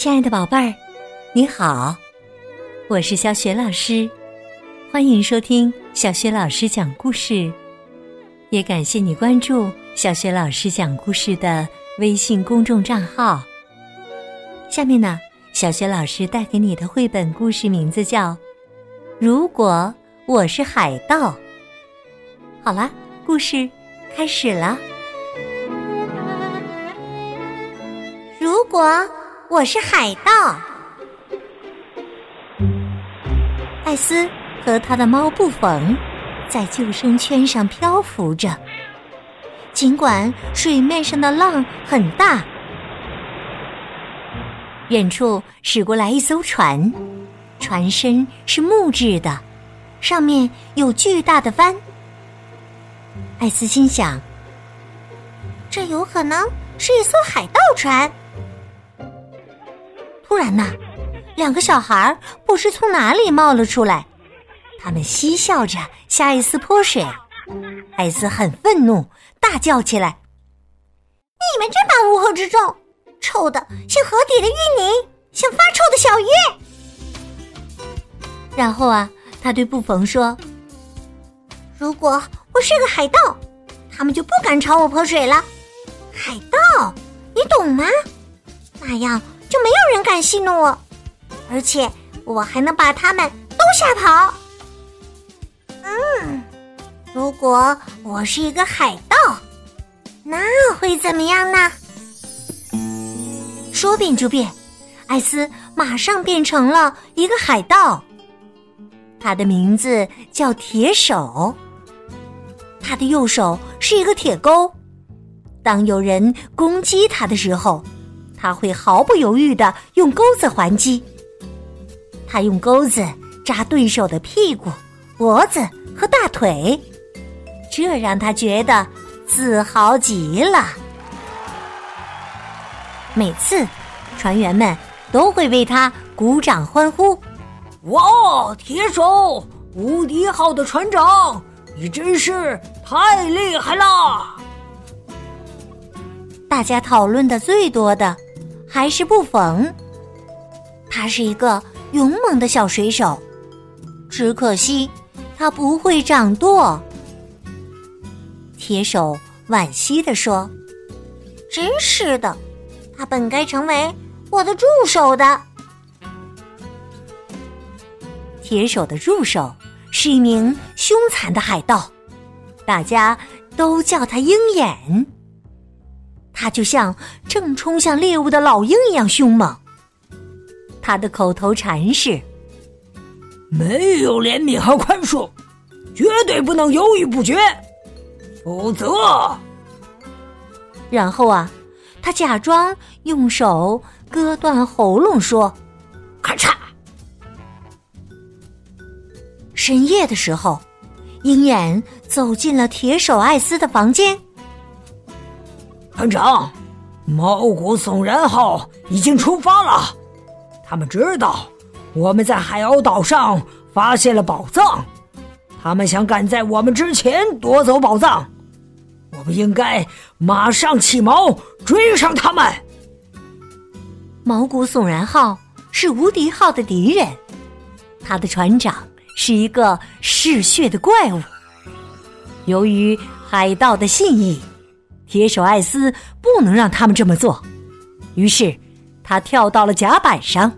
亲爱的宝贝儿，你好，我是小雪老师，欢迎收听小雪老师讲故事，也感谢你关注小雪老师讲故事的微信公众账号。下面呢，小雪老师带给你的绘本故事名字叫《如果我是海盗》。好了，故事开始了。如果我是海盗，艾斯和他的猫布冯在救生圈上漂浮着，尽管水面上的浪很大。远处驶过来一艘船，船身是木质的，上面有巨大的帆。艾斯心想：这有可能是一艘海盗船。突然呐，两个小孩不知从哪里冒了出来，他们嬉笑着向艾斯泼水。艾斯很愤怒，大叫起来：“你们这帮乌合之众！”臭的像河底的淤泥，像发臭的小鱼。然后啊，他对布冯说：“如果我是个海盗，他们就不敢朝我泼水了。海盗，你懂吗？那样就没有人敢戏弄我，而且我还能把他们都吓跑。嗯，如果我是一个海盗，那会怎么样呢？”说变就变，艾斯马上变成了一个海盗。他的名字叫铁手。他的右手是一个铁钩，当有人攻击他的时候，他会毫不犹豫的用钩子还击。他用钩子扎对手的屁股、脖子和大腿，这让他觉得自豪极了。每次，船员们都会为他鼓掌欢呼。哇，铁手，无敌号的船长，你真是太厉害了！大家讨论的最多的还是不缝，他是一个勇猛的小水手，只可惜他不会掌舵。铁手惋惜地说：“真是的。”他本该成为我的助手的。铁手的助手是一名凶残的海盗，大家都叫他鹰眼。他就像正冲向猎物的老鹰一样凶猛。他的口头禅是：“没有怜悯和宽恕，绝对不能犹豫不决，否则……”然后啊。他假装用手割断喉咙，说：“咔嚓！”深夜的时候，鹰眼走进了铁手艾斯的房间。船长，毛骨悚然号已经出发了。他们知道我们在海鸥岛上发现了宝藏，他们想赶在我们之前夺走宝藏。我们应该马上起锚，追上他们。毛骨悚然号是无敌号的敌人，他的船长是一个嗜血的怪物。由于海盗的信义，铁手艾斯不能让他们这么做，于是他跳到了甲板上。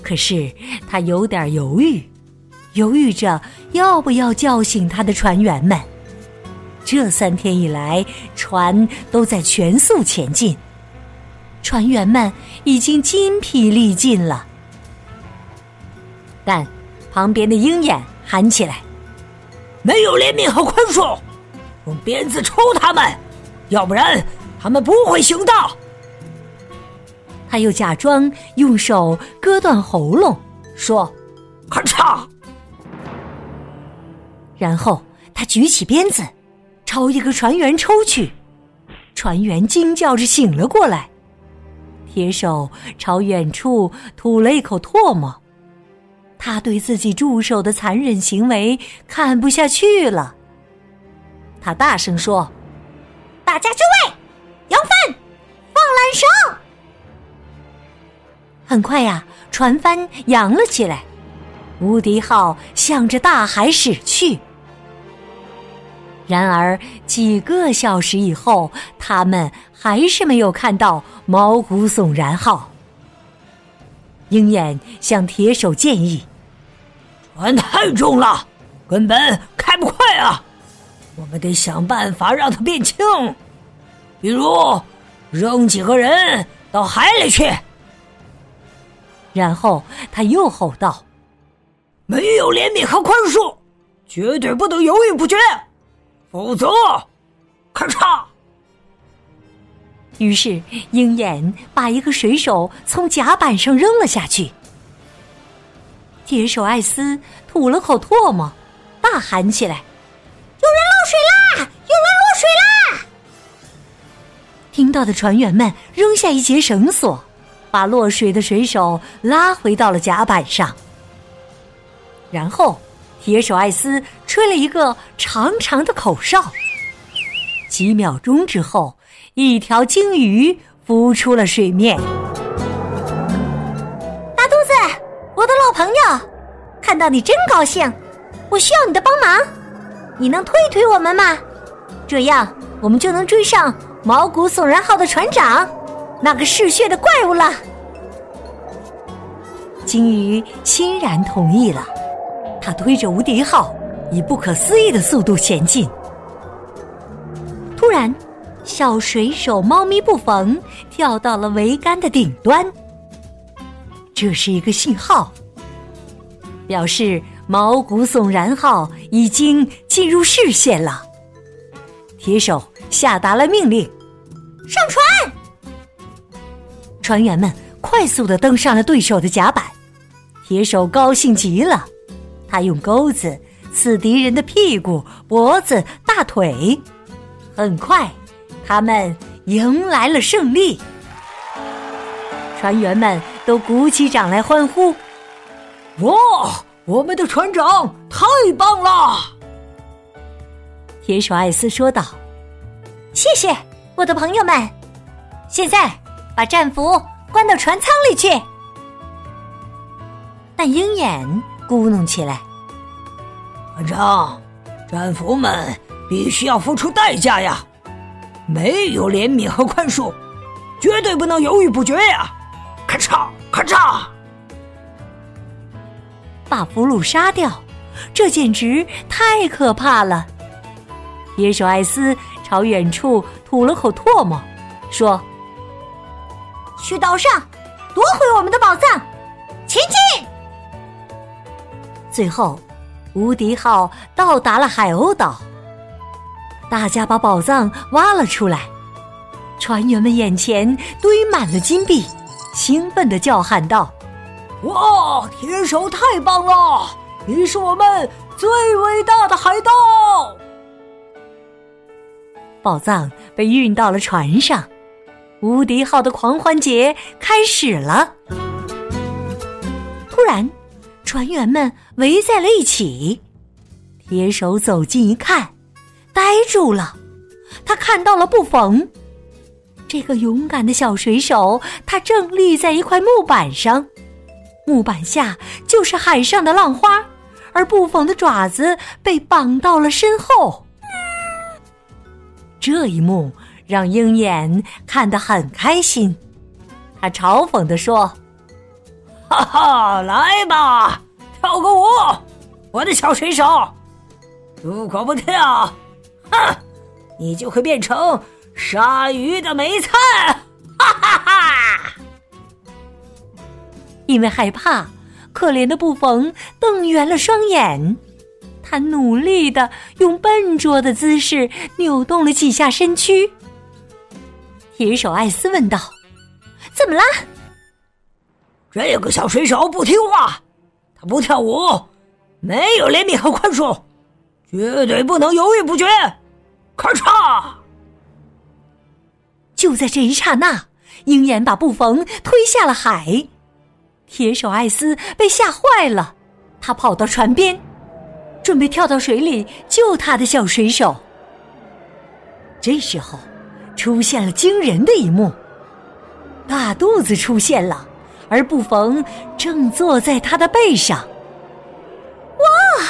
可是他有点犹豫，犹豫着要不要叫醒他的船员们。这三天以来，船都在全速前进，船员们已经筋疲力尽了。但旁边的鹰眼喊起来：“没有怜悯和宽恕，用鞭子抽他们，要不然他们不会行道。”他又假装用手割断喉咙，说：“咔嚓！”然后他举起鞭子。朝一个船员抽去，船员惊叫着醒了过来。铁手朝远处吐了一口唾沫，他对自己助手的残忍行为看不下去了。他大声说：“大家就位，扬帆，放缆绳！”很快呀，船帆扬了起来，无敌号向着大海驶去。然而几个小时以后，他们还是没有看到毛骨悚然号。鹰眼向铁手建议：“船太重了，根本开不快啊！我们得想办法让它变轻，比如扔几个人到海里去。”然后他又吼道：“没有怜悯和宽恕，绝对不能犹豫不决。”否则，咔嚓！于是鹰眼把一个水手从甲板上扔了下去。铁手艾斯吐了口唾沫，大喊起来：“水啦！有人落水啦！”听到的船员们扔下一截绳索，把落水的水手拉回到了甲板上，然后。铁手艾斯吹了一个长长的口哨，几秒钟之后，一条鲸鱼浮出了水面。大肚子，我的老朋友，看到你真高兴。我需要你的帮忙，你能推推我们吗？这样我们就能追上毛骨悚然号的船长，那个嗜血的怪物了。鲸鱼欣然同意了。他推着无敌号，以不可思议的速度前进。突然，小水手猫咪布冯跳到了桅杆的顶端。这是一个信号，表示毛骨悚然号已经进入视线了。铁手下达了命令：“上船！”船员们快速的登上了对手的甲板。铁手高兴极了。他用钩子刺敌人的屁股、脖子、大腿，很快，他们迎来了胜利。船员们都鼓起掌来欢呼：“哇，我们的船长太棒了！”铁手艾斯说道：“谢谢，我的朋友们。现在把战俘关到船舱里去。”但鹰眼。咕哝起来，船长，战俘们必须要付出代价呀！没有怜悯和宽恕，绝对不能犹豫不决呀！咔嚓咔嚓，把俘虏杀掉，这简直太可怕了！野手艾斯朝远处吐了口唾沫，说：“去岛上夺回我们的宝藏，前进！”最后，无敌号到达了海鸥岛。大家把宝藏挖了出来，船员们眼前堆满了金币，兴奋的叫喊道：“哇，铁手太棒了！你是我们最伟大的海盗！”宝藏被运到了船上，无敌号的狂欢节开始了。突然。船员们围在了一起，铁手走近一看，呆住了。他看到了布冯，这个勇敢的小水手，他正立在一块木板上，木板下就是海上的浪花，而布冯的爪子被绑到了身后。这一幕让鹰眼看得很开心，他嘲讽地说。哈哈，来吧，跳个舞，我的小水手。如果不跳，哼，你就会变成鲨鱼的美餐。因为害怕，可怜的布冯瞪圆了双眼，他努力的用笨拙的姿势扭动了几下身躯。铁手艾斯问道：“怎么啦？”这个小水手不听话，他不跳舞，没有怜悯和宽恕，绝对不能犹豫不决。咔嚓！就在这一刹那，鹰眼把布冯推下了海，铁手艾斯被吓坏了，他跑到船边，准备跳到水里救他的小水手。这时候，出现了惊人的一幕，大肚子出现了。而布冯正坐在他的背上。哇！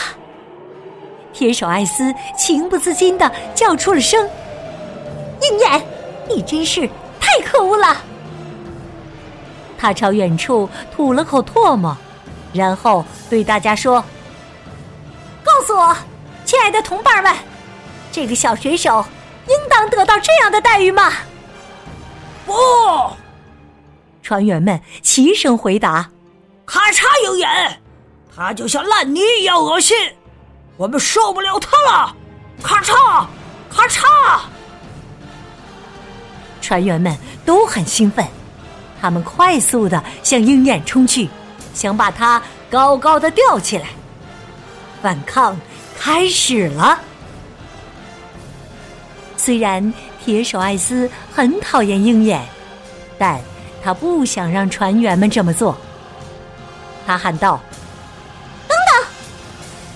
铁手艾斯情不自禁的叫出了声：“鹰眼，你真是太可恶了！”他朝远处吐了口唾沫，然后对大家说：“告诉我，亲爱的同伴们，这个小水手应当得到这样的待遇吗？”不！船员们齐声回答：“咔嚓！有眼，他就像烂泥一样恶心，我们受不了他了！咔嚓，咔嚓！”船员们都很兴奋。他们快速的向鹰眼冲去，想把它高高的吊起来。反抗开始了。虽然铁手艾斯很讨厌鹰眼，但他不想让船员们这么做。他喊道：“等等，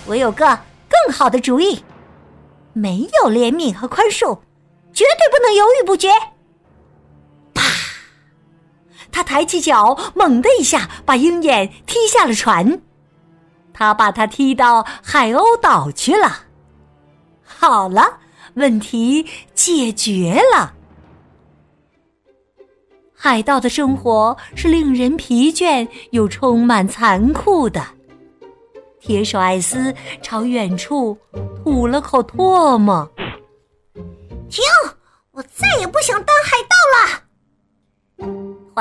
我有个更好的主意！没有怜悯和宽恕，绝对不能犹豫不决。”他抬起脚，猛的一下把鹰眼踢下了船。他把他踢到海鸥岛去了。好了，问题解决了。海盗的生活是令人疲倦又充满残酷的。铁手艾斯朝远处吐了口唾沫。停！我再也不想当。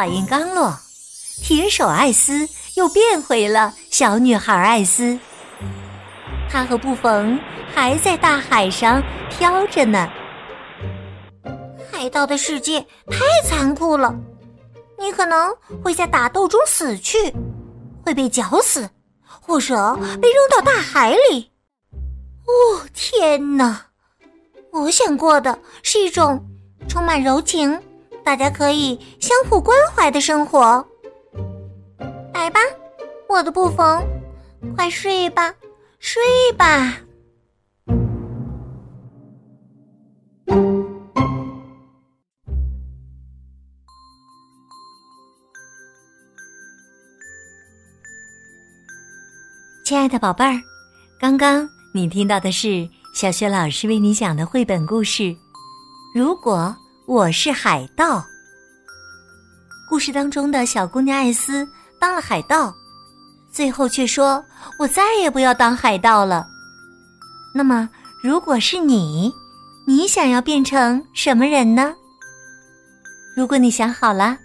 话音刚落，铁手艾斯又变回了小女孩艾斯。她和布冯还在大海上飘着呢。海盗的世界太残酷了，你可能会在打斗中死去，会被绞死，或者被扔到大海里。哦，天哪！我想过的是一种充满柔情。大家可以相互关怀的生活。来吧，我的布冯，快睡吧，睡吧。亲爱的宝贝儿，刚刚你听到的是小雪老师为你讲的绘本故事。如果。我是海盗。故事当中的小姑娘艾斯当了海盗，最后却说：“我再也不要当海盗了。”那么，如果是你，你想要变成什么人呢？如果你想好了，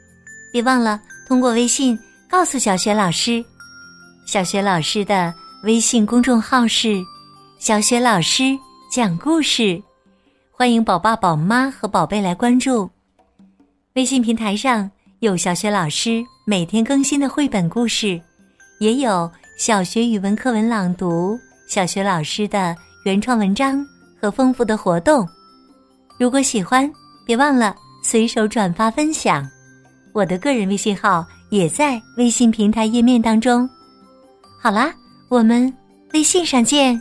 别忘了通过微信告诉小雪老师。小雪老师的微信公众号是“小雪老师讲故事”。欢迎宝爸宝妈和宝贝来关注，微信平台上有小学老师每天更新的绘本故事，也有小学语文课文朗读、小学老师的原创文章和丰富的活动。如果喜欢，别忘了随手转发分享。我的个人微信号也在微信平台页面当中。好啦，我们微信上见。